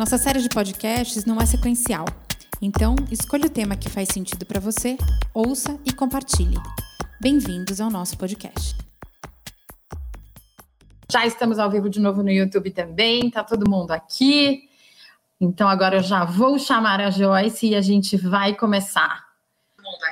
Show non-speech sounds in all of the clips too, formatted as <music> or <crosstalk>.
Nossa série de podcasts não é sequencial, então escolha o tema que faz sentido para você, ouça e compartilhe. Bem-vindos ao nosso podcast. Já estamos ao vivo de novo no YouTube também, tá todo mundo aqui. Então agora eu já vou chamar a Joyce e a gente vai começar.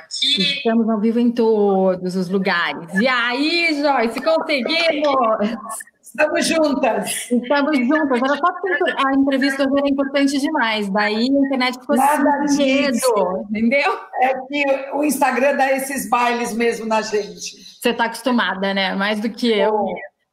Aqui. Estamos ao vivo em todos os lugares. E aí, Joyce, conseguimos! Estamos juntas. Estamos juntas. Era só porque a entrevista hoje era importante demais. Daí a internet ficou Nada sem medo, entendeu? É que o Instagram dá esses bailes mesmo na gente. Você está acostumada, né? Mais do que eu.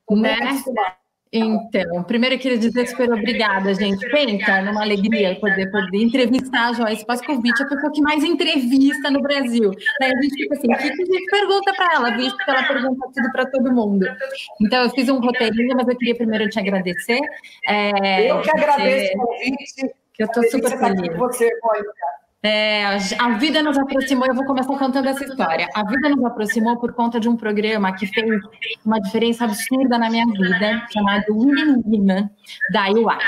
Oh, né? Acostumada. Então, primeiro eu queria dizer super obrigada, gente. Pensa numa alegria poder, poder entrevistar a Joyce Pascovitch, a pessoa que mais entrevista no Brasil. Daí a gente fica assim, o que a gente pergunta para ela, visto que ela pergunta tudo para todo mundo. Então, eu fiz um roteirinho, mas eu queria primeiro te agradecer. É, eu que agradeço o convite. Que eu estou super feliz. Você, Mônica. É, a vida nos aproximou, eu vou começar contando essa história. A vida nos aproximou por conta de um programa que fez uma diferença absurda na minha vida, chamado Women Women, da UI.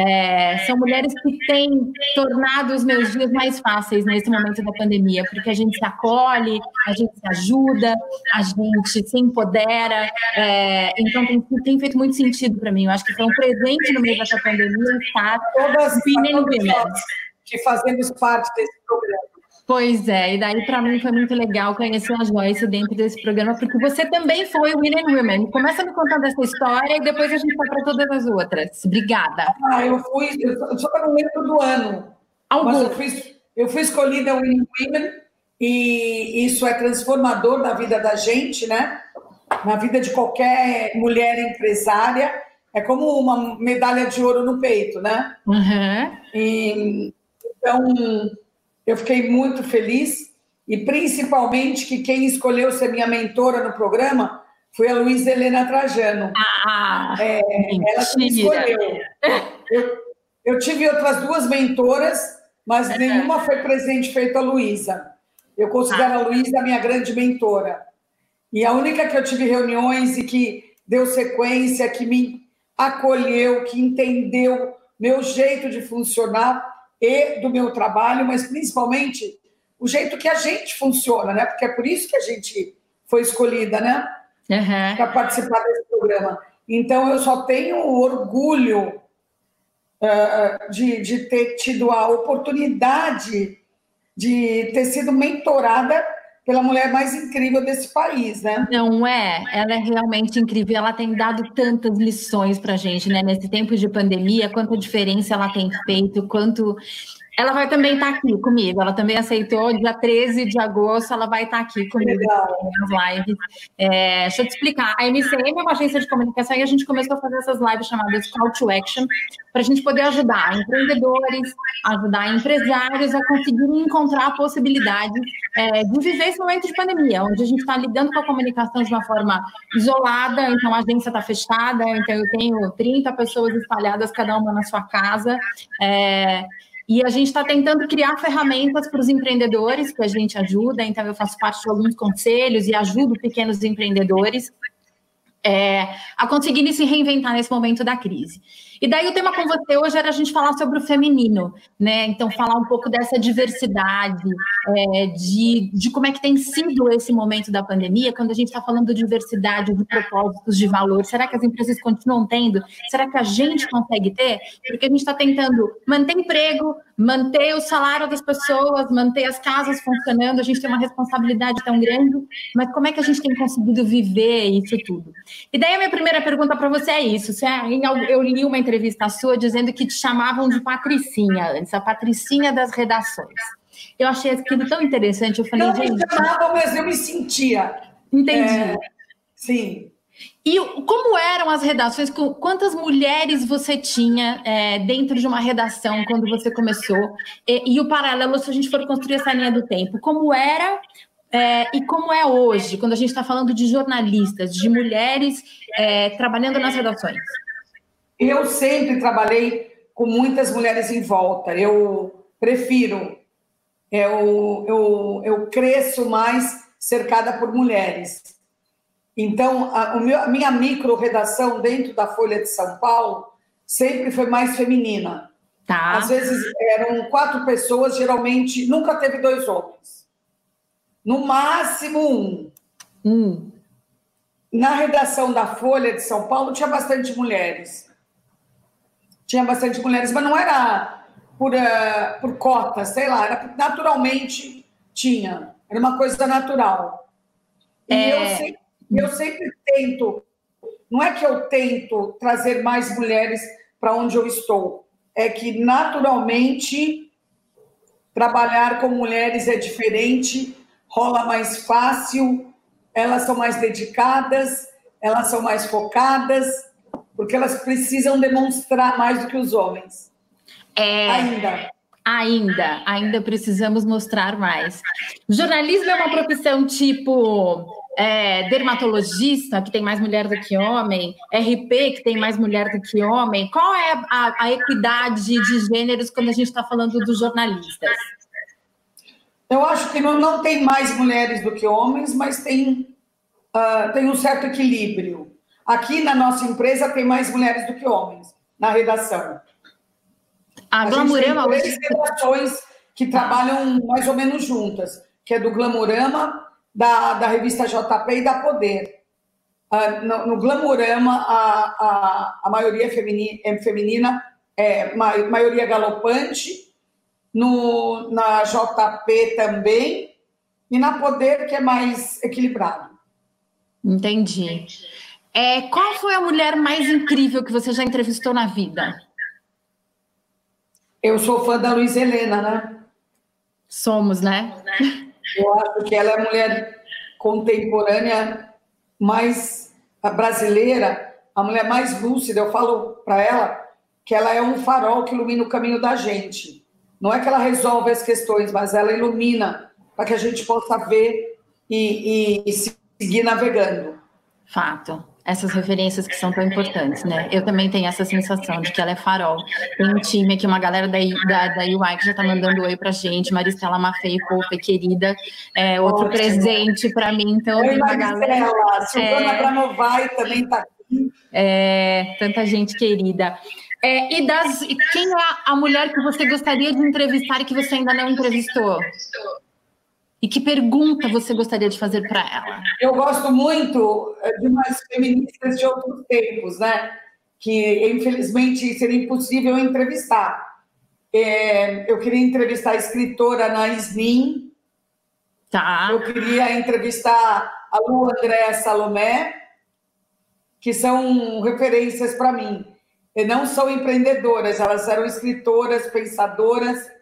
É, são mulheres que têm tornado os meus dias mais fáceis nesse momento da pandemia, porque a gente se acolhe, a gente se ajuda, a gente se empodera. É, então tem, tem, feito muito sentido para mim. Eu acho que foi um presente no meio dessa pandemia estar todas Women Women que fazemos parte desse programa. Pois é, e daí para mim foi muito legal conhecer a Joyce dentro desse programa, porque você também foi Women Women. Começa me contando essa história e depois a gente vai para todas as outras. Obrigada. Ah, eu fui, eu só não lembro do ano, Algum. mas eu fui, eu fui escolhida Women Women e isso é transformador na vida da gente, né? Na vida de qualquer mulher empresária. É como uma medalha de ouro no peito, né? Uhum. E então, eu fiquei muito feliz e principalmente que quem escolheu ser minha mentora no programa foi a Luísa Helena Trajano. Ah, é, ela me escolheu. Eu, eu, tive outras duas mentoras, mas nenhuma foi presente feito a Luísa. Eu considero a Luísa a minha grande mentora. E a única que eu tive reuniões e que deu sequência, que me acolheu, que entendeu meu jeito de funcionar, e do meu trabalho, mas principalmente o jeito que a gente funciona, né? Porque é por isso que a gente foi escolhida, né? Uhum. Para participar desse programa. Então, eu só tenho orgulho uh, de, de ter tido a oportunidade de ter sido mentorada pela mulher mais incrível desse país, né? Não é? Ela é realmente incrível. Ela tem dado tantas lições para gente, né? Nesse tempo de pandemia, quanta diferença ela tem feito, quanto ela vai também estar tá aqui comigo. Ela também aceitou, dia 13 de agosto, ela vai estar tá aqui comigo nas lives. É, deixa eu te explicar. A MCM é uma agência de comunicação e a gente começou a fazer essas lives chamadas Call to Action para a gente poder ajudar empreendedores, ajudar empresários a conseguirem encontrar possibilidades é, de viver esse momento de pandemia, onde a gente está lidando com a comunicação de uma forma isolada, então a agência está fechada, então eu tenho 30 pessoas espalhadas, cada uma na sua casa. É, e a gente está tentando criar ferramentas para os empreendedores que a gente ajuda. Então, eu faço parte de alguns conselhos e ajudo pequenos empreendedores é, a conseguirem se reinventar nesse momento da crise. E daí o tema com você hoje era a gente falar sobre o feminino, né? Então, falar um pouco dessa diversidade, é, de, de como é que tem sido esse momento da pandemia, quando a gente está falando de diversidade, de propósitos, de valor. Será que as empresas continuam tendo? Será que a gente consegue ter? Porque a gente está tentando manter emprego, manter o salário das pessoas, manter as casas funcionando, a gente tem uma responsabilidade tão grande, mas como é que a gente tem conseguido viver isso tudo? E daí a minha primeira pergunta para você é isso. Eu li uma entrevista sua dizendo que te chamavam de Patricinha antes, a Patricinha das redações. Eu achei aquilo tão interessante. Eu falei, não gente. me chamavam, mas eu me sentia. Entendi. É, sim. E como eram as redações? Quantas mulheres você tinha é, dentro de uma redação quando você começou? E, e, o paralelo, se a gente for construir essa linha do tempo, como era é, e como é hoje, quando a gente está falando de jornalistas, de mulheres é, trabalhando nas redações? Eu sempre trabalhei com muitas mulheres em volta. Eu prefiro, eu, eu, eu cresço mais cercada por mulheres. Então, a, meu, a minha micro-redação dentro da Folha de São Paulo sempre foi mais feminina. Tá. Às vezes eram quatro pessoas, geralmente nunca teve dois homens. No máximo um. Hum. Na redação da Folha de São Paulo tinha bastante mulheres. Tinha bastante mulheres, mas não era por, uh, por cota, sei lá, era naturalmente tinha. Era uma coisa natural. E é... eu sempre eu sempre tento, não é que eu tento trazer mais mulheres para onde eu estou, é que naturalmente trabalhar com mulheres é diferente, rola mais fácil, elas são mais dedicadas, elas são mais focadas, porque elas precisam demonstrar mais do que os homens. É... Ainda. Ainda, ainda precisamos mostrar mais. Jornalismo é uma profissão tipo é, dermatologista, que tem mais mulher do que homem, RP, que tem mais mulher do que homem? Qual é a, a equidade de gêneros quando a gente está falando dos jornalistas? Eu acho que não, não tem mais mulheres do que homens, mas tem, uh, tem um certo equilíbrio. Aqui na nossa empresa tem mais mulheres do que homens, na redação. A, a Glamurama... Tem três redações que trabalham mais ou menos juntas, que é do Glamurama, da, da revista JP e da Poder. Uh, no, no Glamurama, a, a, a maioria é feminina, é, feminina, é maioria galopante. No, na JP também. E na Poder, que é mais equilibrado. Entendi. É, qual foi a mulher mais incrível que você já entrevistou na vida? Eu sou fã da Luiz Helena, né? Somos, né? Eu acho que ela é a mulher contemporânea mais brasileira, a mulher mais lúcida. Eu falo para ela que ela é um farol que ilumina o caminho da gente. Não é que ela resolve as questões, mas ela ilumina para que a gente possa ver e, e, e seguir navegando. Fato essas referências que são tão importantes, né? Eu também tenho essa sensação de que ela é farol. Tem um time aqui, uma galera da, da, da UI que já tá mandando oi pra gente, Maristela Mafei, fofa querida, é, outro Ótimo. presente para mim, então oi, uma galera. Silvana é, também tá aqui. É, tanta gente querida. É, e das, quem é a mulher que você gostaria de entrevistar e que você ainda não entrevistou? E que pergunta você gostaria de fazer para ela? Eu gosto muito eh, de umas feministas de outros tempos, né? Que infelizmente seria impossível entrevistar. É, eu queria entrevistar a escritora Anaís Nin. Tá. Eu queria entrevistar a Lu Andréa Salomé, que são referências para mim. E não são empreendedoras, elas eram escritoras, pensadoras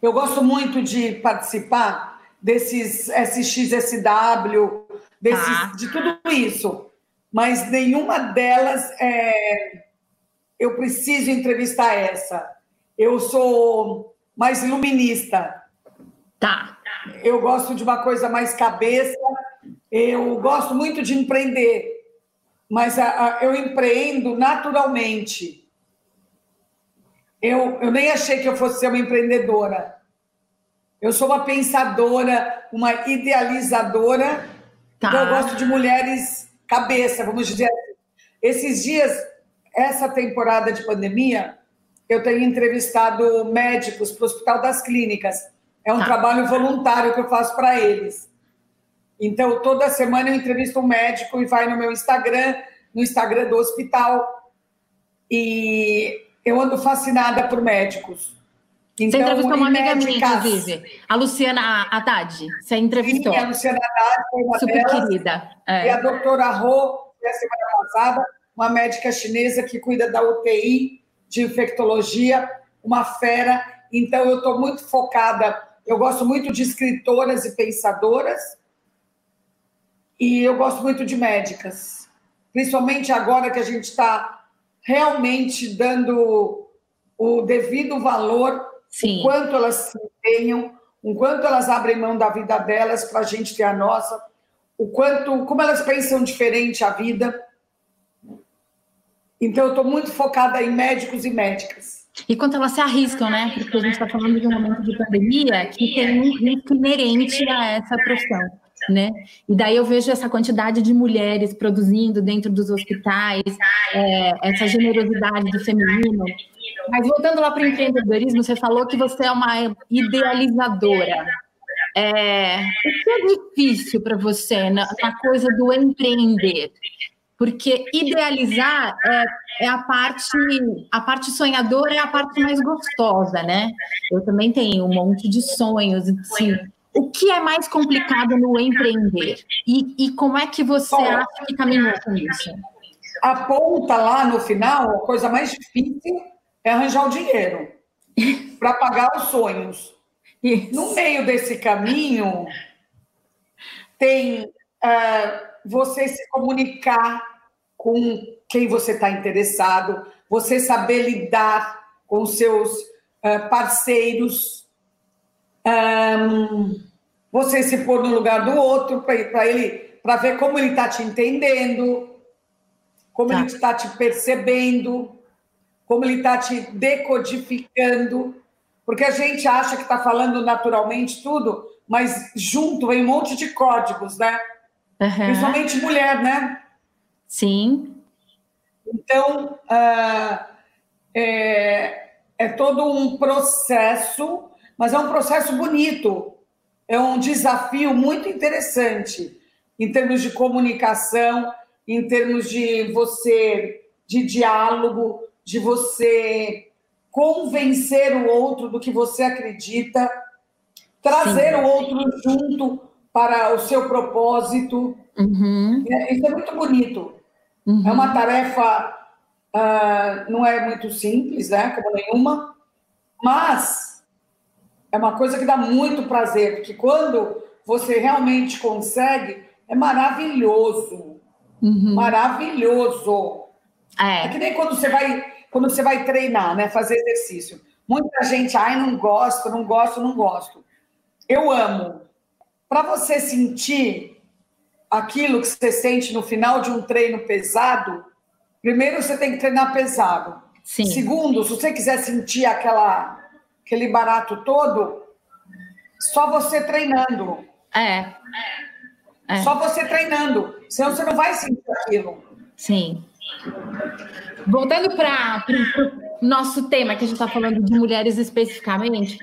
eu gosto muito de participar desses SXSW, desses, ah. de tudo isso, mas nenhuma delas é, eu preciso entrevistar essa. Eu sou mais iluminista. Tá. Eu gosto de uma coisa mais cabeça. Eu gosto muito de empreender, mas a, a, eu empreendo naturalmente. Eu, eu nem achei que eu fosse ser uma empreendedora. Eu sou uma pensadora, uma idealizadora. Tá. Então eu gosto de mulheres cabeça, vamos dizer assim. Esses dias, essa temporada de pandemia, eu tenho entrevistado médicos para o Hospital das Clínicas. É um tá. trabalho voluntário que eu faço para eles. Então, toda semana eu entrevisto um médico e vai no meu Instagram, no Instagram do hospital. E eu ando fascinada por médicos. Então, você entrevistou uma amiga minha, inclusive, a Luciana Haddad. Você entrevistou. Sim, a Luciana Haddad foi uma Super delas, querida. É. E a doutora Ro, na semana passada, uma médica chinesa que cuida da UTI, de infectologia, uma fera. Então, eu estou muito focada. Eu gosto muito de escritoras e pensadoras. e eu gosto muito de médicas, principalmente agora que a gente está realmente dando o devido valor, Sim. o quanto elas se empenham, o quanto elas abrem mão da vida delas para a gente ter a nossa, o quanto, como elas pensam diferente a vida. Então, eu estou muito focada em médicos e médicas. E quanto elas se arriscam, né? Porque a gente está falando de um momento de pandemia que tem um risco inerente a essa profissão, né? E daí eu vejo essa quantidade de mulheres produzindo dentro dos hospitais, é, essa generosidade do feminino. Mas voltando lá para o empreendedorismo, você falou que você é uma idealizadora. É, o que é difícil para você na, na coisa do empreender? porque idealizar é, é, a parte a parte sonhadora é a parte mais gostosa, né? Eu também tenho um monte de sonhos, assim. O que é mais complicado no empreender? E, e como é que você Bom, acha que caminhou com isso? A ponta lá no final, a coisa mais difícil é arranjar o dinheiro <laughs> para pagar os sonhos. Isso. No meio desse caminho, tem uh, você se comunicar com quem você está interessado, você saber lidar com seus uh, parceiros, um, você se pôr no lugar do outro para ele, para ver como ele está te entendendo, como tá. ele está te percebendo, como ele está te decodificando, porque a gente acha que está falando naturalmente tudo, mas junto vem um monte de códigos, né? Uhum. Principalmente mulher, né? Sim. Então, uh, é, é todo um processo, mas é um processo bonito, é um desafio muito interessante em termos de comunicação, em termos de você, de diálogo, de você convencer o outro do que você acredita, trazer Sim. o outro junto para o seu propósito. Uhum. É, isso é muito bonito. Uhum. É uma tarefa, uh, não é muito simples, né? Como nenhuma, mas é uma coisa que dá muito prazer, porque quando você realmente consegue, é maravilhoso. Uhum. Maravilhoso. É. é que nem quando você vai, quando você vai treinar, né? Fazer exercício. Muita gente, ai, não gosto, não gosto, não gosto. Eu amo. Para você sentir aquilo que você sente no final de um treino pesado, primeiro você tem que treinar pesado. Sim. Segundo, se você quiser sentir aquela, aquele barato todo, só você treinando. É. é. Só você treinando. Senão você não vai sentir aquilo. Sim. Voltando para o nosso tema, que a gente está falando de mulheres especificamente,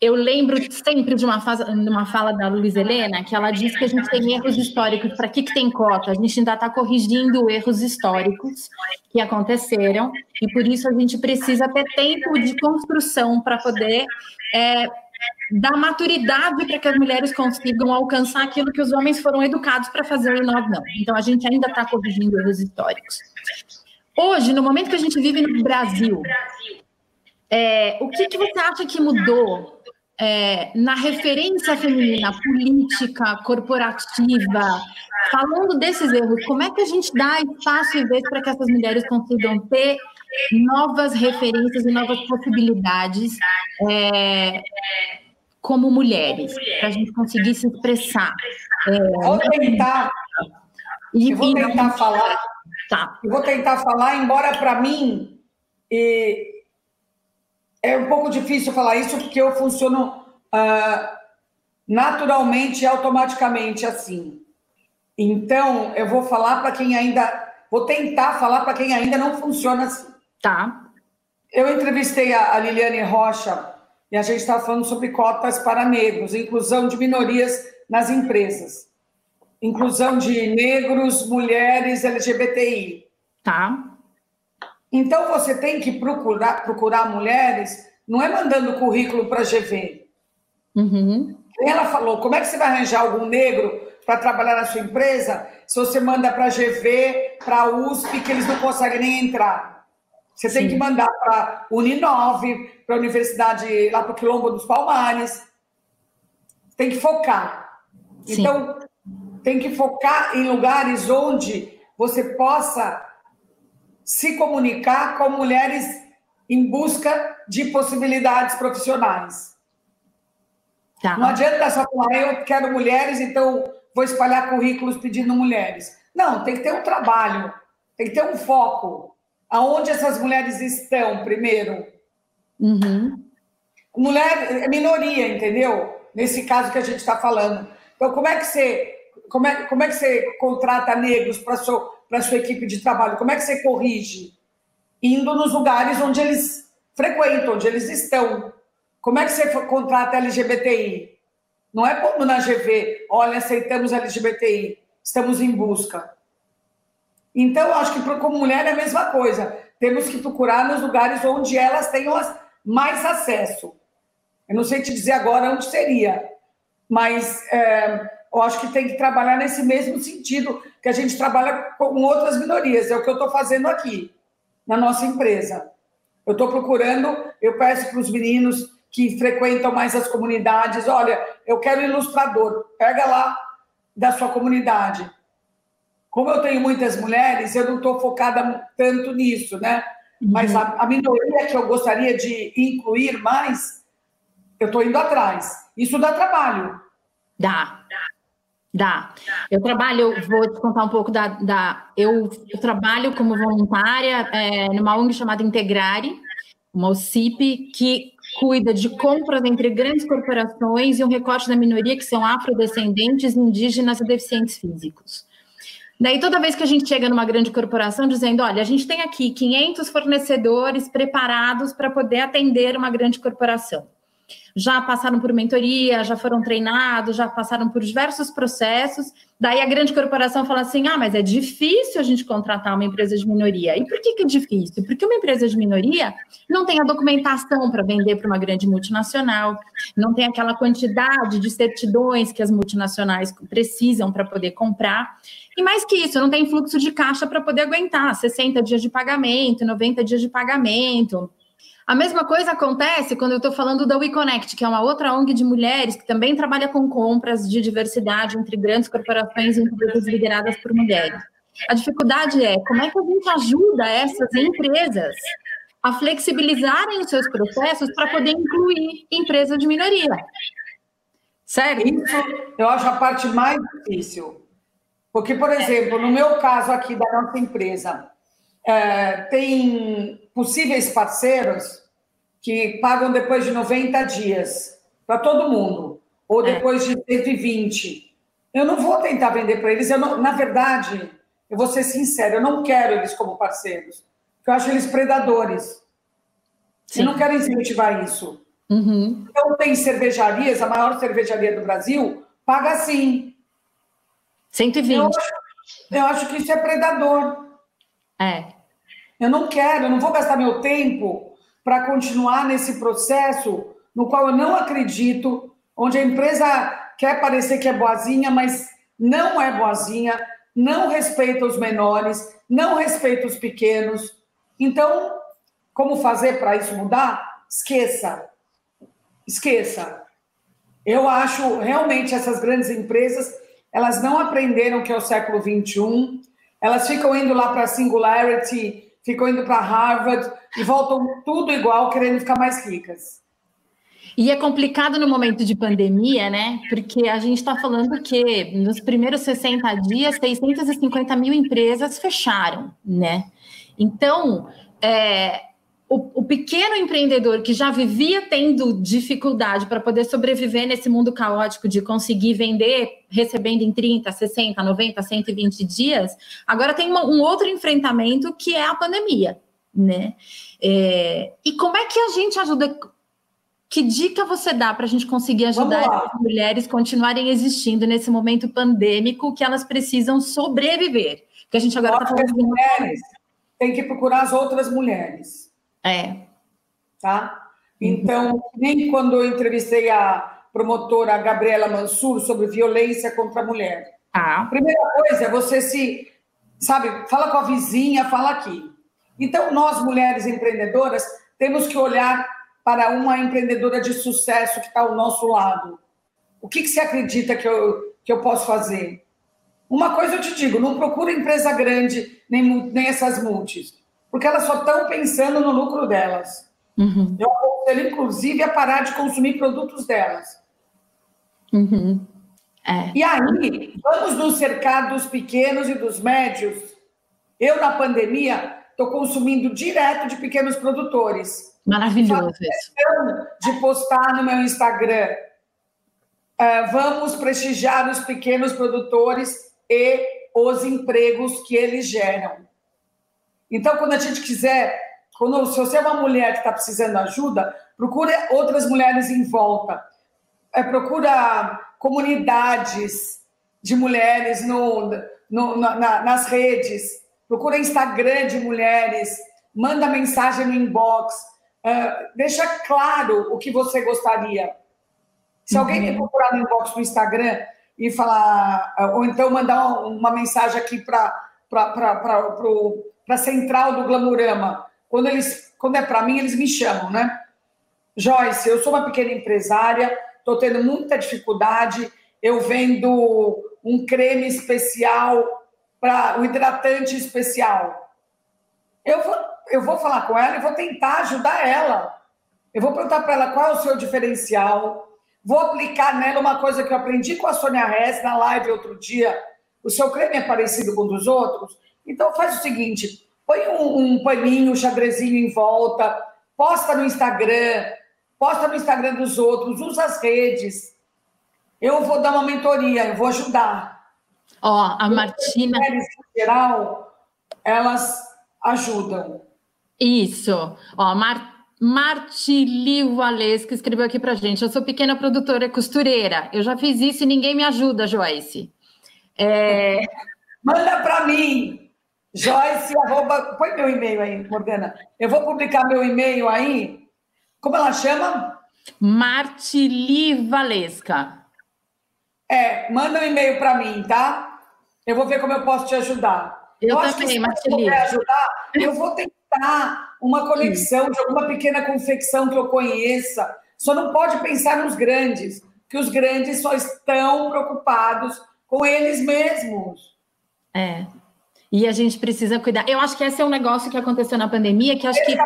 eu lembro sempre de uma, fase, uma fala da Luiz Helena, que ela diz que a gente tem erros históricos. Para que, que tem cota? A gente ainda está corrigindo erros históricos que aconteceram, e por isso a gente precisa ter tempo de construção para poder é, dar maturidade para que as mulheres consigam alcançar aquilo que os homens foram educados para fazer e nós não. Então a gente ainda está corrigindo erros históricos. Hoje, no momento que a gente vive no Brasil, é, o que, que você acha que mudou é, na referência feminina, política, corporativa, falando desses erros, como é que a gente dá espaço e vez para que essas mulheres consigam ter novas referências e novas possibilidades é, como mulheres, para a gente conseguir se expressar? É, vou tentar. E, eu vou tentar não... falar. Tá. Eu vou tentar falar, embora para mim. E é um pouco difícil falar isso porque eu funciono uh, naturalmente e automaticamente assim. Então, eu vou falar para quem ainda. Vou tentar falar para quem ainda não funciona assim. Tá. Eu entrevistei a, a Liliane Rocha e a gente estava falando sobre cotas para negros, inclusão de minorias nas empresas, inclusão de negros, mulheres, LGBTI. Tá. Então você tem que procurar, procurar mulheres, não é mandando currículo para a GV. Uhum. Ela falou: como é que você vai arranjar algum negro para trabalhar na sua empresa se você manda para a GV, para a USP, que eles não conseguem nem entrar? Você Sim. tem que mandar para a Uninove, para a universidade lá para o Quilombo dos Palmares. Tem que focar. Sim. Então, tem que focar em lugares onde você possa se comunicar com mulheres em busca de possibilidades profissionais. Tá. Não adianta só falar, eu quero mulheres, então vou espalhar currículos pedindo mulheres. Não, tem que ter um trabalho, tem que ter um foco. Aonde essas mulheres estão, primeiro? Uhum. Mulher é minoria, entendeu? Nesse caso que a gente está falando. Então, como é que você, como é, como é que você contrata negros para sua, a sua equipe de trabalho? Como é que você corrige? Indo nos lugares onde eles frequentam, onde eles estão. Como é que você contrata LGBTI? Não é como na GV, olha, aceitamos LGBTI, estamos em busca. Então, acho que como mulher é a mesma coisa. Temos que procurar nos lugares onde elas tenham mais acesso. Eu não sei te dizer agora onde seria, mas é, eu acho que tem que trabalhar nesse mesmo sentido que a gente trabalha com outras minorias. É o que eu estou fazendo aqui, na nossa empresa. Eu estou procurando, eu peço para os meninos que frequentam mais as comunidades, olha, eu quero ilustrador, pega lá da sua comunidade. Como eu tenho muitas mulheres, eu não estou focada tanto nisso, né? Uhum. Mas a, a, minoria que eu gostaria de incluir mais, eu estou indo atrás. Isso dá trabalho. Dá. Dá. Eu trabalho, vou te contar um pouco da. da eu, eu trabalho como voluntária é, numa ONG chamada Integrare, uma OCIP, que cuida de compras entre grandes corporações e um recorte da minoria que são afrodescendentes, indígenas e deficientes físicos. Daí, toda vez que a gente chega numa grande corporação dizendo, olha, a gente tem aqui 500 fornecedores preparados para poder atender uma grande corporação já passaram por mentoria, já foram treinados, já passaram por diversos processos. Daí a grande corporação fala assim: ah, mas é difícil a gente contratar uma empresa de minoria. E por que, que é difícil? Porque uma empresa de minoria não tem a documentação para vender para uma grande multinacional, não tem aquela quantidade de certidões que as multinacionais precisam para poder comprar. E mais que isso, não tem fluxo de caixa para poder aguentar 60 dias de pagamento, 90 dias de pagamento. A mesma coisa acontece quando eu estou falando da WeConnect, que é uma outra ONG de mulheres que também trabalha com compras de diversidade entre grandes corporações e empresas lideradas por mulheres. A dificuldade é como é que a gente ajuda essas empresas a flexibilizarem os seus processos para poder incluir empresas de minoria. Certo? Isso eu acho a parte mais difícil. Porque, por exemplo, no meu caso aqui da nossa empresa, é, tem possíveis parceiros que pagam depois de 90 dias para todo mundo, ou é. depois de 120. Eu não vou tentar vender para eles. Eu não, na verdade, eu vou ser sincero, eu não quero eles como parceiros, porque eu acho eles predadores. Sim. Eu não quero incentivar isso. Uhum. Então, tem cervejarias, a maior cervejaria do Brasil, paga assim. 120. Eu acho, eu acho que isso é predador. É. Eu não quero, eu não vou gastar meu tempo para continuar nesse processo no qual eu não acredito, onde a empresa quer parecer que é boazinha, mas não é boazinha, não respeita os menores, não respeita os pequenos. Então, como fazer para isso mudar? Esqueça. Esqueça. Eu acho realmente essas grandes empresas, elas não aprenderam que é o século 21, elas ficam indo lá para Singularity ficam indo para Harvard e voltam tudo igual, querendo ficar mais ricas. E é complicado no momento de pandemia, né? Porque a gente está falando que nos primeiros 60 dias, 650 mil empresas fecharam, né? Então, é, o, o, pequeno empreendedor que já vivia tendo dificuldade para poder sobreviver nesse mundo caótico de conseguir vender recebendo em 30, 60, 90, 120 dias, agora tem uma, um outro enfrentamento que é a pandemia, né? É, e como é que a gente ajuda? Que dica você dá para a gente conseguir ajudar as mulheres continuarem existindo nesse momento pandêmico que elas precisam sobreviver? Porque a gente agora está falando de mulheres. Tem que procurar as outras mulheres é. Tá? Então, nem quando eu entrevistei a promotora Gabriela Mansur sobre violência contra a mulher. Ah. Primeira coisa é você se, sabe, fala com a vizinha, fala aqui. Então, nós, mulheres empreendedoras, temos que olhar para uma empreendedora de sucesso que está ao nosso lado. O que, que você acredita que eu, que eu posso fazer? Uma coisa eu te digo, não procura empresa grande, nem, nem essas multis, porque elas só estão pensando no lucro delas. Uhum. Eu aconselho, inclusive, a parar de consumir produtos delas. Uhum. É. E aí, vamos nos cercar dos pequenos e dos médios. Eu, na pandemia, estou consumindo direto de pequenos produtores. Maravilhoso isso. De postar no meu Instagram. Uh, vamos prestigiar os pequenos produtores e os empregos que eles geram. Então, quando a gente quiser, quando, se você é uma mulher que está precisando de ajuda, procure outras mulheres em volta. É, procura comunidades de mulheres no, no na, nas redes. Procura Instagram de mulheres. Manda mensagem no inbox. Uh, deixa claro o que você gostaria. Se uhum. alguém me procurar no inbox no Instagram e falar, ou então mandar uma mensagem aqui para a central do Glamurama, quando, eles, quando é para mim, eles me chamam, né? Joyce, eu sou uma pequena empresária, estou tendo muita dificuldade, eu vendo um creme especial para o um hidratante especial. Eu vou, eu vou falar com ela e vou tentar ajudar ela. Eu vou perguntar para ela qual é o seu diferencial, Vou aplicar nela uma coisa que eu aprendi com a Sônia Rez na live outro dia. O seu creme é parecido com o dos outros? Então faz o seguinte: põe um, um paninho, um xadrezinho em volta, posta no Instagram, posta no Instagram dos outros, usa as redes. Eu vou dar uma mentoria, eu vou ajudar. Ó, oh, a Martina. Em geral, elas ajudam. Isso. Ó, a Martina Martili Valesca escreveu aqui pra gente. Eu sou pequena produtora costureira. Eu já fiz isso e ninguém me ajuda, Joyce. É... Manda para mim, Joyce, arroba... põe meu e-mail aí, Morgana. Eu vou publicar meu e-mail aí. Como ela chama? Martili Valesca. É, manda um e-mail para mim, tá? Eu vou ver como eu posso te ajudar. Eu, eu também, Martili. Se ajudar, eu vou tentar uma conexão de alguma pequena confecção que eu conheça. Só não pode pensar nos grandes, que os grandes só estão preocupados com eles mesmos. É. E a gente precisa cuidar. Eu acho que esse é um negócio que aconteceu na pandemia, que acho que.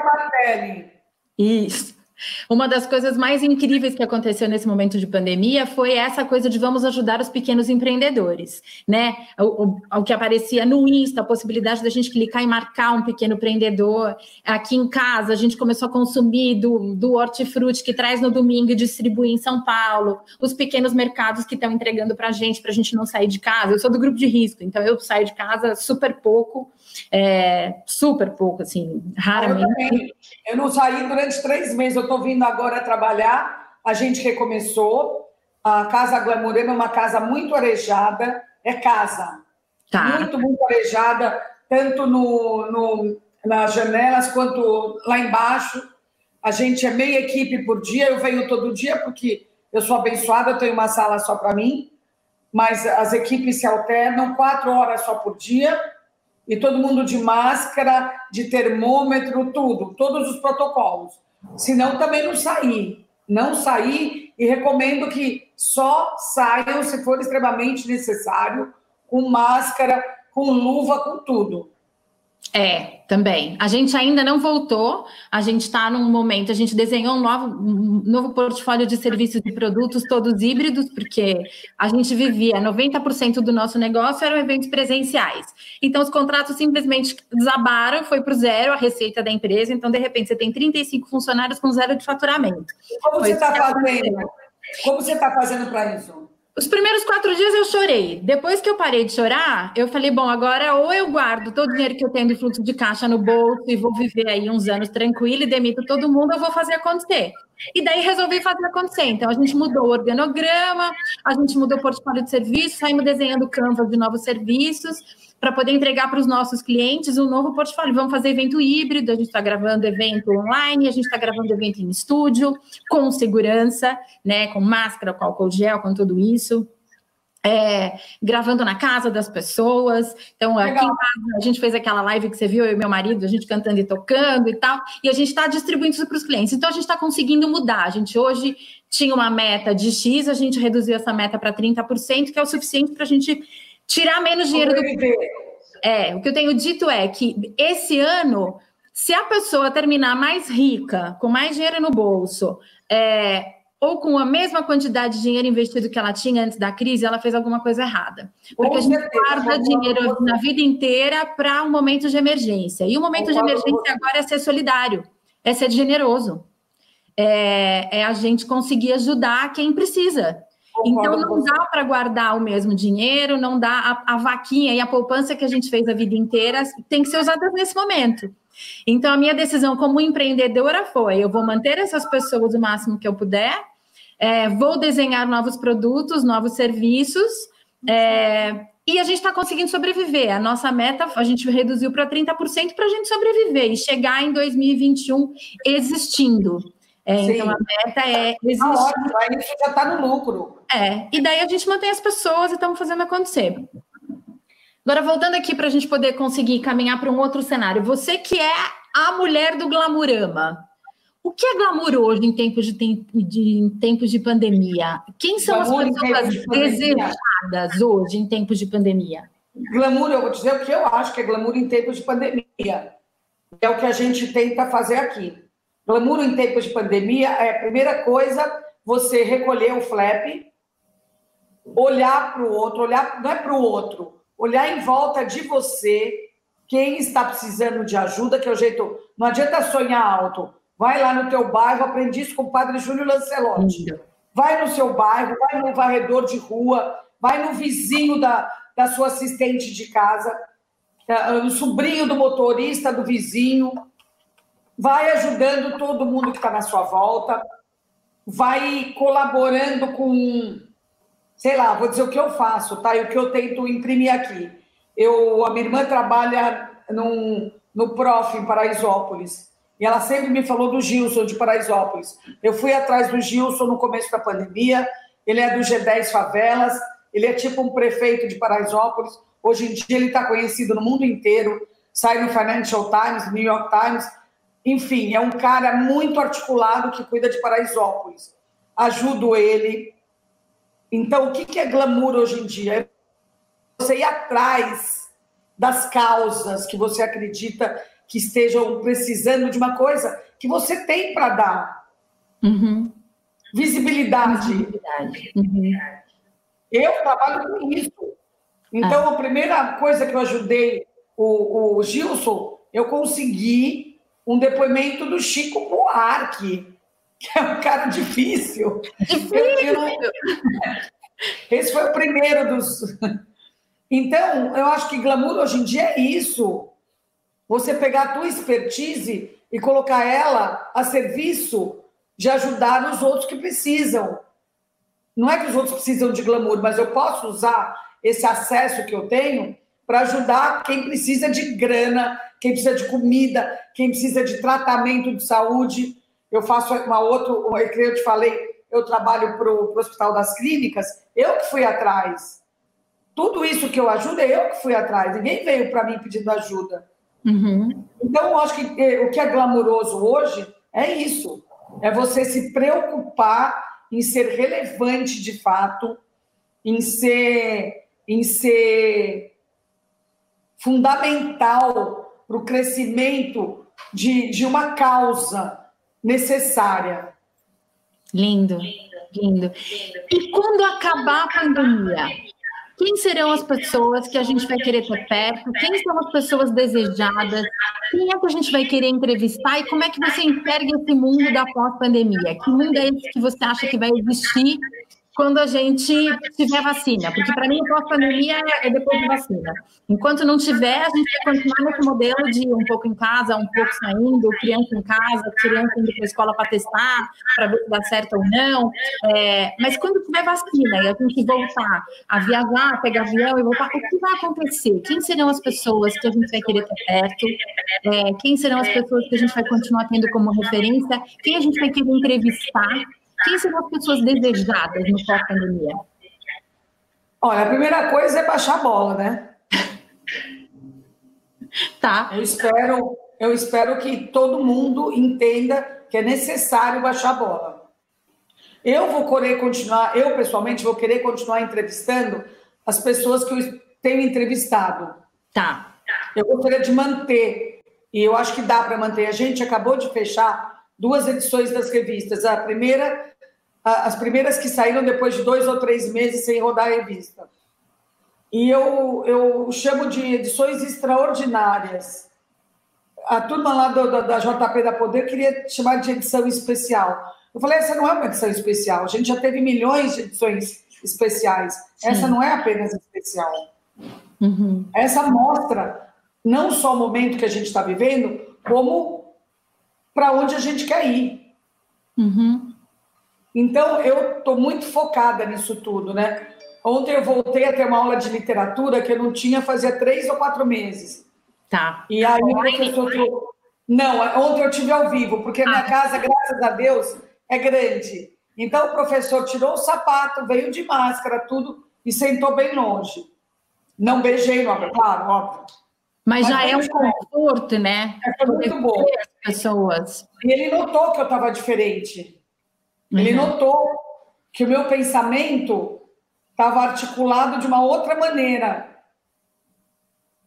Isso. Uma das coisas mais incríveis que aconteceu nesse momento de pandemia foi essa coisa de vamos ajudar os pequenos empreendedores, né? O, o, o, que aparecia no Insta, a possibilidade da gente clicar e marcar um pequeno empreendedor. Aqui em casa, a gente começou a consumir do, do hortifruti que traz no domingo e distribui em São Paulo, os pequenos mercados que estão entregando para a gente, para a gente não sair de casa. Eu sou do grupo de risco, então eu saio de casa super pouco, é, super pouco, assim, raramente. Eu, eu não saí durante três meses, eu estou vindo agora trabalhar, a gente recomeçou. A Casa Glamurema é uma casa muito arejada, é casa. Tá. Muito, muito arejada, tanto no, no, nas janelas quanto lá embaixo. A gente é meia equipe por dia, eu venho todo dia porque eu sou abençoada, eu tenho uma sala só para mim, mas as equipes se alternam, quatro horas só por dia, e todo mundo de máscara, de termômetro, tudo, todos os protocolos. Senão também não sair. Não sair e recomendo que só saiam se for extremamente necessário, com máscara, com luva, com tudo. É, também. A gente ainda não voltou, a gente está num momento, a gente desenhou um novo, um novo portfólio de serviços e produtos, todos híbridos, porque a gente vivia 90% do nosso negócio eram eventos presenciais. Então, os contratos simplesmente desabaram, foi para o zero a receita da empresa, então, de repente, você tem 35 funcionários com zero de faturamento. Como foi você está fazendo? Como você está fazendo para isso? Os primeiros quatro dias eu chorei. Depois que eu parei de chorar, eu falei: bom, agora ou eu guardo todo o dinheiro que eu tenho de fluxo de caixa no bolso e vou viver aí uns anos tranquilo e demito todo mundo, eu vou fazer acontecer. E daí resolvi fazer acontecer. Então a gente mudou o organograma, a gente mudou o portfólio de serviços, saímos desenhando canvas de novos serviços para poder entregar para os nossos clientes um novo portfólio. Vamos fazer evento híbrido, a gente está gravando evento online, a gente está gravando evento em estúdio, com segurança, né? Com máscara, com álcool gel, com tudo isso. É, gravando na casa das pessoas. Então, Legal. aqui em casa, a gente fez aquela live que você viu, eu e meu marido, a gente cantando e tocando e tal, e a gente está distribuindo isso para os clientes. Então, a gente está conseguindo mudar. A gente hoje tinha uma meta de X, a gente reduziu essa meta para 30%, que é o suficiente para a gente tirar menos dinheiro do. É, o que eu tenho dito é que esse ano, se a pessoa terminar mais rica, com mais dinheiro no bolso, é, ou com a mesma quantidade de dinheiro investido que ela tinha antes da crise, ela fez alguma coisa errada. Porque a gente guarda dinheiro na vida inteira para um momento de emergência. E o momento de emergência agora é ser solidário, é ser generoso. É, é a gente conseguir ajudar quem precisa. Então não dá para guardar o mesmo dinheiro, não dá a, a, vaquinha e a poupança que a gente fez a vida inteira tem que ser usada nesse momento. Então a minha decisão como empreendedora foi: eu vou manter essas pessoas o máximo que eu puder, é, vou desenhar novos produtos, novos serviços. É, e a gente está conseguindo sobreviver. A nossa meta, a gente reduziu para 30% para a gente sobreviver e chegar em 2021 existindo. É, então a meta é existir. Tá ótimo, aí você já está no lucro. É, e daí a gente mantém as pessoas e estamos fazendo acontecer. Agora, voltando aqui para a gente poder conseguir caminhar para um outro cenário. Você que é a mulher do glamurama, o que é glamour hoje em tempos de, de, em tempos de pandemia? Quem são glamour as pessoas de desejadas hoje em tempos de pandemia? Glamour, eu vou dizer o que eu acho que é glamour em tempos de pandemia. É o que a gente tenta fazer aqui. Glamour em tempos de pandemia é a primeira coisa você recolher o flap, olhar para o outro, olhar não é para o outro, olhar em volta de você quem está precisando de ajuda, que é o jeito. Não adianta sonhar alto. Vai lá no teu bairro, aprendi isso com o padre Júlio Lancelotti. Vai no seu bairro, vai no varredor de rua, vai no vizinho da, da sua assistente de casa, no sobrinho do motorista do vizinho, vai ajudando todo mundo que está na sua volta, vai colaborando com, sei lá, vou dizer o que eu faço, tá? E o que eu tento imprimir aqui. Eu, a minha irmã trabalha num, no Prof em Paraisópolis. E ela sempre me falou do Gilson de Paraisópolis. Eu fui atrás do Gilson no começo da pandemia. Ele é do G10 Favelas. Ele é tipo um prefeito de Paraisópolis. Hoje em dia ele está conhecido no mundo inteiro. Sai no Financial Times, New York Times. Enfim, é um cara muito articulado que cuida de Paraisópolis. Ajudo ele. Então, o que é glamour hoje em dia? É você ir atrás das causas que você acredita que estejam precisando de uma coisa que você tem para dar. Uhum. Visibilidade. Visibilidade. Uhum. Eu trabalho com isso. Então, ah. a primeira coisa que eu ajudei o, o Gilson, eu consegui um depoimento do Chico Buarque, que é um cara difícil. Difícil! Esse foi o primeiro dos. Então, eu acho que glamour hoje em dia é isso. Você pegar a tua expertise e colocar ela a serviço de ajudar os outros que precisam. Não é que os outros precisam de glamour, mas eu posso usar esse acesso que eu tenho para ajudar quem precisa de grana, quem precisa de comida, quem precisa de tratamento de saúde. Eu faço uma outra, eu te falei, eu trabalho para o Hospital das Clínicas, eu que fui atrás. Tudo isso que eu ajudo é eu que fui atrás, ninguém veio para mim pedindo ajuda. Uhum. Então, eu acho que eh, o que é glamouroso hoje é isso: é você se preocupar em ser relevante de fato, em ser, em ser fundamental para o crescimento de, de uma causa necessária. Lindo, lindo. E quando acabar a pandemia, quem serão as pessoas que a gente vai querer ter perto? Quem são as pessoas desejadas? Quem é que a gente vai querer entrevistar? E como é que você enxerga esse mundo da pós-pandemia? Que mundo é esse que você acha que vai existir quando a gente tiver vacina, porque para mim a pós-pandemia é depois de vacina. Enquanto não tiver, a gente vai continuar nesse modelo de um pouco em casa, um pouco saindo, criança em casa, criança indo para a escola para testar, para ver se dá certo ou não. É, mas quando tiver vacina e a gente voltar a viajar, pegar avião e voltar, o que vai acontecer? Quem serão as pessoas que a gente vai querer ter perto? É, quem serão as pessoas que a gente vai continuar tendo como referência? Quem a gente vai querer entrevistar? Quem são as pessoas desejadas no pós-pandemia? Olha, a primeira coisa é baixar a bola, né? Tá. Eu espero, eu espero que todo mundo entenda que é necessário baixar a bola. Eu vou querer continuar, eu pessoalmente vou querer continuar entrevistando as pessoas que eu tenho entrevistado. Tá. Eu gostaria de manter, e eu acho que dá para manter. A gente acabou de fechar duas edições das revistas. A primeira, as primeiras que saíram depois de dois ou três meses sem rodar a revista. E eu, eu chamo de edições extraordinárias. A turma lá do, do, da JP da Poder queria chamar de edição especial. Eu falei, essa não é uma edição especial. A gente já teve milhões de edições especiais. Sim. Essa não é apenas especial. Uhum. Essa mostra não só o momento que a gente está vivendo, como para onde a gente quer ir. Uhum. Então, eu estou muito focada nisso tudo, né? Ontem eu voltei a ter uma aula de literatura que eu não tinha fazia três ou quatro meses. Tá. E aí o professor. Não, ontem eu tive ao vivo, porque minha ah. casa, graças a Deus, é grande. Então o professor tirou o sapato, veio de máscara, tudo, e sentou bem longe. Não beijei, não, claro, óbvio. Mas, Mas já é um conforto, né? É, muito bom. As pessoas. E ele notou que eu estava diferente. Ele uhum. notou que o meu pensamento estava articulado de uma outra maneira.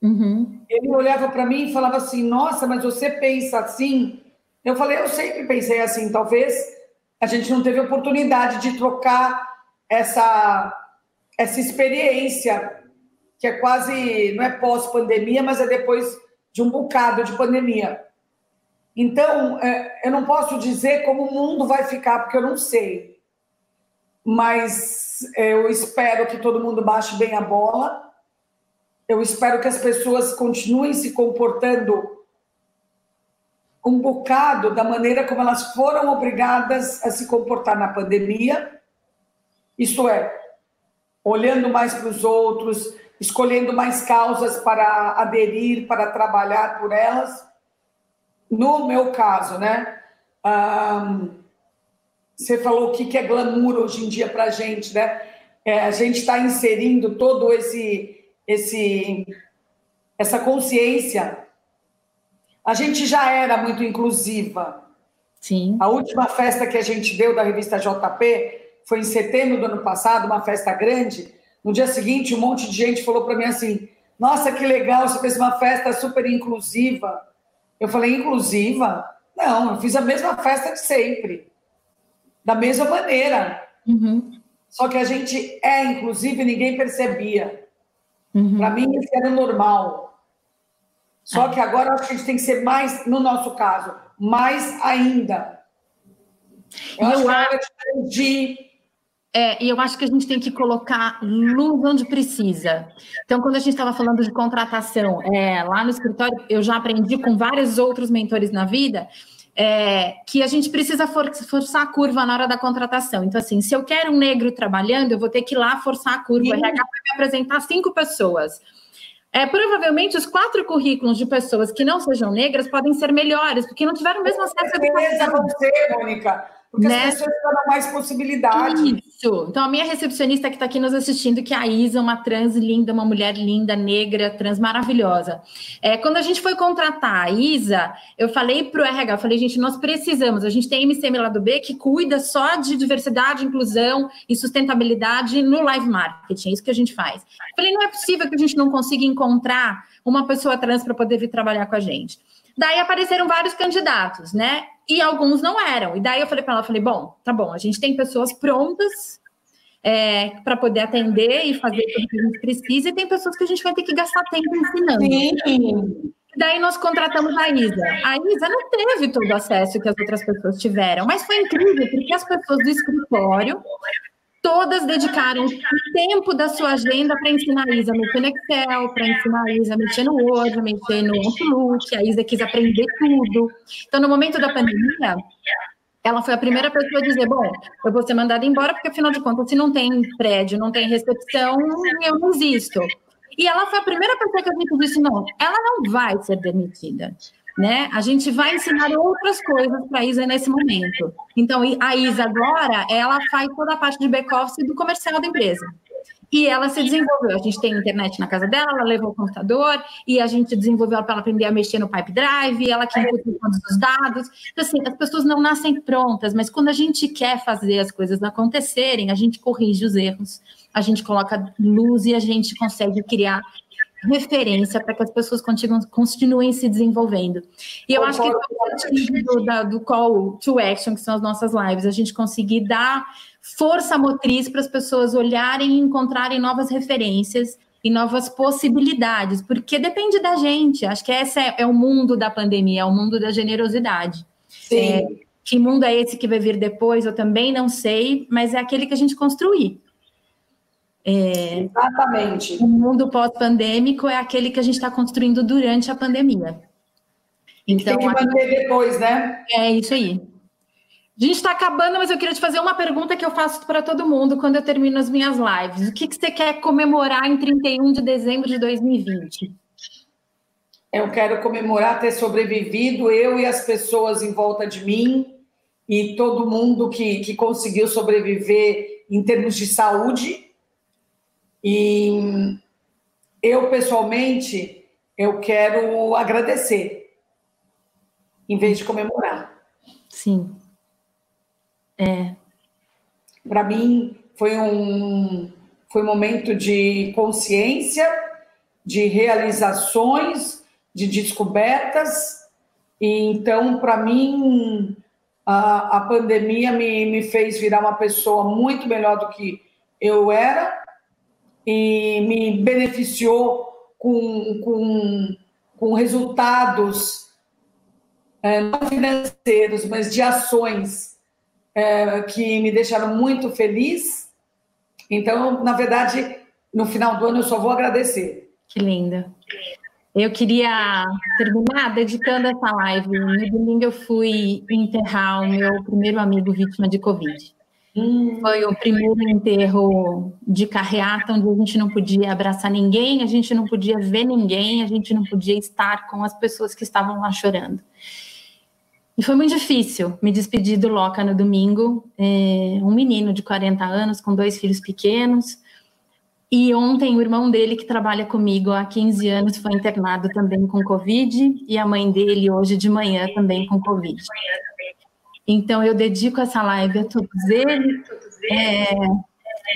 Uhum. Ele olhava para mim e falava assim: Nossa, mas você pensa assim? Eu falei: Eu sempre pensei assim. Talvez a gente não teve oportunidade de trocar essa, essa experiência, que é quase, não é pós-pandemia, mas é depois de um bocado de pandemia. Então, é, eu não posso dizer como o mundo vai ficar, porque eu não sei mas eu espero que todo mundo baixe bem a bola. Eu espero que as pessoas continuem se comportando um bocado da maneira como elas foram obrigadas a se comportar na pandemia. Isto é, olhando mais para os outros, escolhendo mais causas para aderir, para trabalhar por elas. No meu caso, né? Um, você falou o que é glamour hoje em dia para a gente, né? É, a gente está inserindo todo esse, esse, essa consciência. A gente já era muito inclusiva. Sim. A última festa que a gente deu da revista JP foi em setembro do ano passado, uma festa grande. No dia seguinte, um monte de gente falou para mim assim: Nossa, que legal, você fez uma festa super inclusiva. Eu falei: Inclusiva? Não, eu fiz a mesma festa de sempre da mesma maneira. Uhum. Só que a gente é, inclusive, ninguém percebia. Uhum. Para mim, isso era normal. Só ah. que agora acho que a gente tem que ser mais, no nosso caso, mais ainda. Eu, eu acho que de é, e eu acho que a gente tem que colocar luz onde precisa. Então, quando a gente estava falando de contratação, é, lá no escritório, eu já aprendi com vários outros mentores na vida é, que a gente precisa for, forçar a curva na hora da contratação. Então, assim, se eu quero um negro trabalhando, eu vou ter que ir lá forçar a curva. O RH vai me apresentar cinco pessoas. É, provavelmente os quatro currículos de pessoas que não sejam negras podem ser melhores, porque não tiveram o mesmo acesso à educação. vão ser, Mônica. Porque né? as pessoas têm mais possibilidade. Isso. Então, a minha recepcionista que está aqui nos assistindo, que é a Isa, uma trans linda, uma mulher linda, negra, trans maravilhosa. É, quando a gente foi contratar a Isa, eu falei para o RH, eu falei, gente, nós precisamos, a gente tem a MCM lá do B que cuida só de diversidade, inclusão e sustentabilidade no live marketing, é isso que a gente faz. Eu falei, não é possível que a gente não consiga encontrar uma pessoa trans para poder vir trabalhar com a gente. Daí apareceram vários candidatos, né? E alguns não eram. E daí eu falei para ela, falei, bom, tá bom, a gente tem pessoas prontas é, para poder atender e fazer tudo que a gente precisa, e tem pessoas que a gente vai ter que gastar tempo ensinando. Sim. Daí nós contratamos a Isa. A Isa não teve todo o acesso que as outras pessoas tiveram, mas foi incrível, porque as pessoas do escritório todas dedicaram o tempo da sua agenda para ensinar a Isa a mexer no Excel, para ensinar a Isa a mexer no Word, a mexer no Outlook, a Isa quis aprender tudo. Então, no momento da pandemia, ela foi a primeira pessoa a dizer, bom, eu vou ser mandada embora, porque afinal de contas, se não tem prédio, não tem recepção, eu não existo. E ela foi a primeira pessoa que gente disse, não, ela não vai ser demitida né? A gente vai ensinar outras coisas para a Isa nesse momento. Então, a Isa agora, ela faz toda a parte de back-office do comercial da empresa. E ela se desenvolveu. A gente tem internet na casa dela, ela levou o computador e a gente desenvolveu para ela aprender a mexer no pipe drive, ela que inputa todos os dados. Então, assim, as pessoas não nascem prontas, mas quando a gente quer fazer as coisas acontecerem, a gente corrige os erros, a gente coloca luz e a gente consegue criar referência para que as pessoas continuem, continuem se desenvolvendo. E eu acho que do, do call to action, que são as nossas lives, a gente conseguir dar força motriz para as pessoas olharem e encontrarem novas referências e novas possibilidades, porque depende da gente. Acho que esse é, é o mundo da pandemia, é o mundo da generosidade. Sim. É, que mundo é esse que vai vir depois? Eu também não sei, mas é aquele que a gente construir. É, Exatamente. O mundo pós-pandêmico é aquele que a gente está construindo durante a pandemia. Então, tem que manter depois, né? É isso aí. A gente está acabando, mas eu queria te fazer uma pergunta que eu faço para todo mundo quando eu termino as minhas lives. O que, que você quer comemorar em 31 de dezembro de 2020? Eu quero comemorar ter sobrevivido, eu e as pessoas em volta de mim, e todo mundo que, que conseguiu sobreviver em termos de saúde, e eu, pessoalmente, eu quero agradecer, em vez de comemorar. Sim. É. Para mim, foi um, foi um momento de consciência, de realizações, de descobertas. E então, para mim, a, a pandemia me, me fez virar uma pessoa muito melhor do que eu era e me beneficiou com, com, com resultados é, não financeiros, mas de ações é, que me deixaram muito feliz. Então, na verdade, no final do ano eu só vou agradecer. Que linda. Eu queria terminar dedicando essa live. No domingo eu fui enterrar o meu primeiro amigo vítima de Covid. Hum. Foi o primeiro enterro de carreata, onde a gente não podia abraçar ninguém, a gente não podia ver ninguém, a gente não podia estar com as pessoas que estavam lá chorando. E foi muito difícil me despedir do Loca no domingo, é, um menino de 40 anos, com dois filhos pequenos. E ontem o irmão dele, que trabalha comigo há 15 anos, foi internado também com Covid, e a mãe dele hoje de manhã também com Covid. Então, eu dedico essa live a todos eles. É,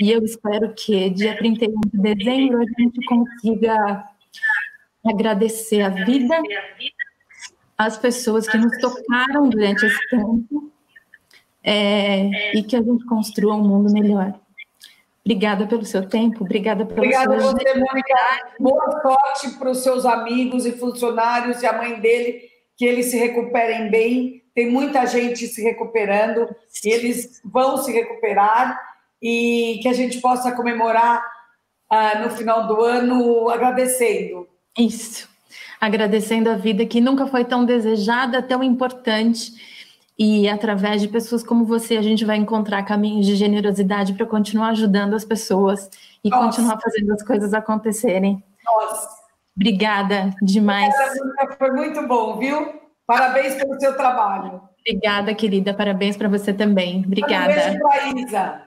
e eu espero que dia 31 de dezembro a gente consiga agradecer a vida, as pessoas que nos tocaram durante esse tempo é, e que a gente construa um mundo melhor. Obrigada pelo seu tempo, obrigada pela Obrigada a você, Mônica. Boa sorte para os seus amigos e funcionários e a mãe dele, que eles se recuperem bem tem muita gente se recuperando, e eles vão se recuperar, e que a gente possa comemorar uh, no final do ano agradecendo. Isso, agradecendo a vida que nunca foi tão desejada, tão importante. E através de pessoas como você, a gente vai encontrar caminhos de generosidade para continuar ajudando as pessoas e Nossa. continuar fazendo as coisas acontecerem. Nossa. Obrigada demais. Foi muito bom, viu? Parabéns pelo seu trabalho. Obrigada, querida. Parabéns para você também. Obrigada. Um beijo para Isa.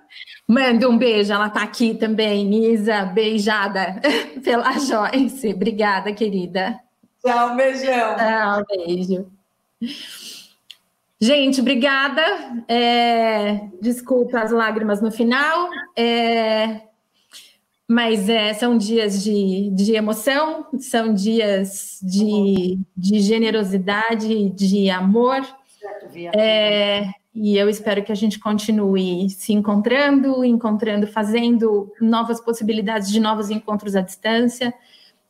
Manda um beijo, ela está aqui também. Isa, beijada <laughs> pela Joyce. Obrigada, querida. Tchau, beijão. Tchau, beijo. Gente, obrigada. É, desculpa as lágrimas no final. É, mas é, são dias de, de emoção, são dias de, de generosidade, de amor. É, e eu espero que a gente continue se encontrando, encontrando, fazendo novas possibilidades de novos encontros à distância,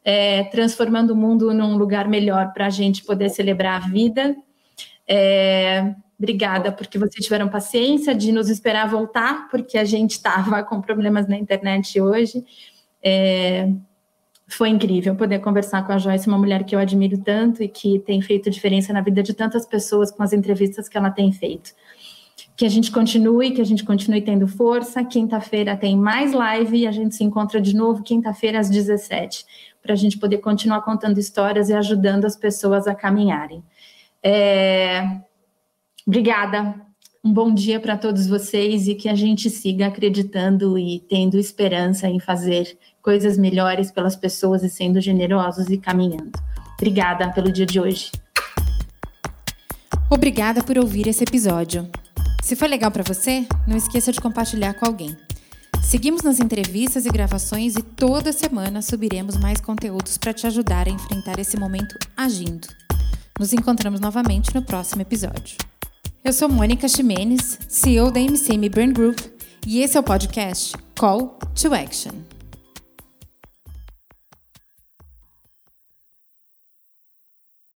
é, transformando o mundo num lugar melhor para a gente poder celebrar a vida. É, Obrigada porque vocês tiveram paciência de nos esperar voltar, porque a gente estava com problemas na internet hoje. É, foi incrível poder conversar com a Joyce, uma mulher que eu admiro tanto e que tem feito diferença na vida de tantas pessoas com as entrevistas que ela tem feito. Que a gente continue, que a gente continue tendo força. Quinta-feira tem mais live e a gente se encontra de novo quinta-feira às 17, para a gente poder continuar contando histórias e ajudando as pessoas a caminharem. É, Obrigada. Um bom dia para todos vocês e que a gente siga acreditando e tendo esperança em fazer coisas melhores pelas pessoas e sendo generosos e caminhando. Obrigada pelo dia de hoje. Obrigada por ouvir esse episódio. Se foi legal para você, não esqueça de compartilhar com alguém. Seguimos nas entrevistas e gravações e toda semana subiremos mais conteúdos para te ajudar a enfrentar esse momento agindo. Nos encontramos novamente no próximo episódio. Eu sou Mônica Ximenes, CEO da MCM Burn Group, e esse é o podcast Call to Action.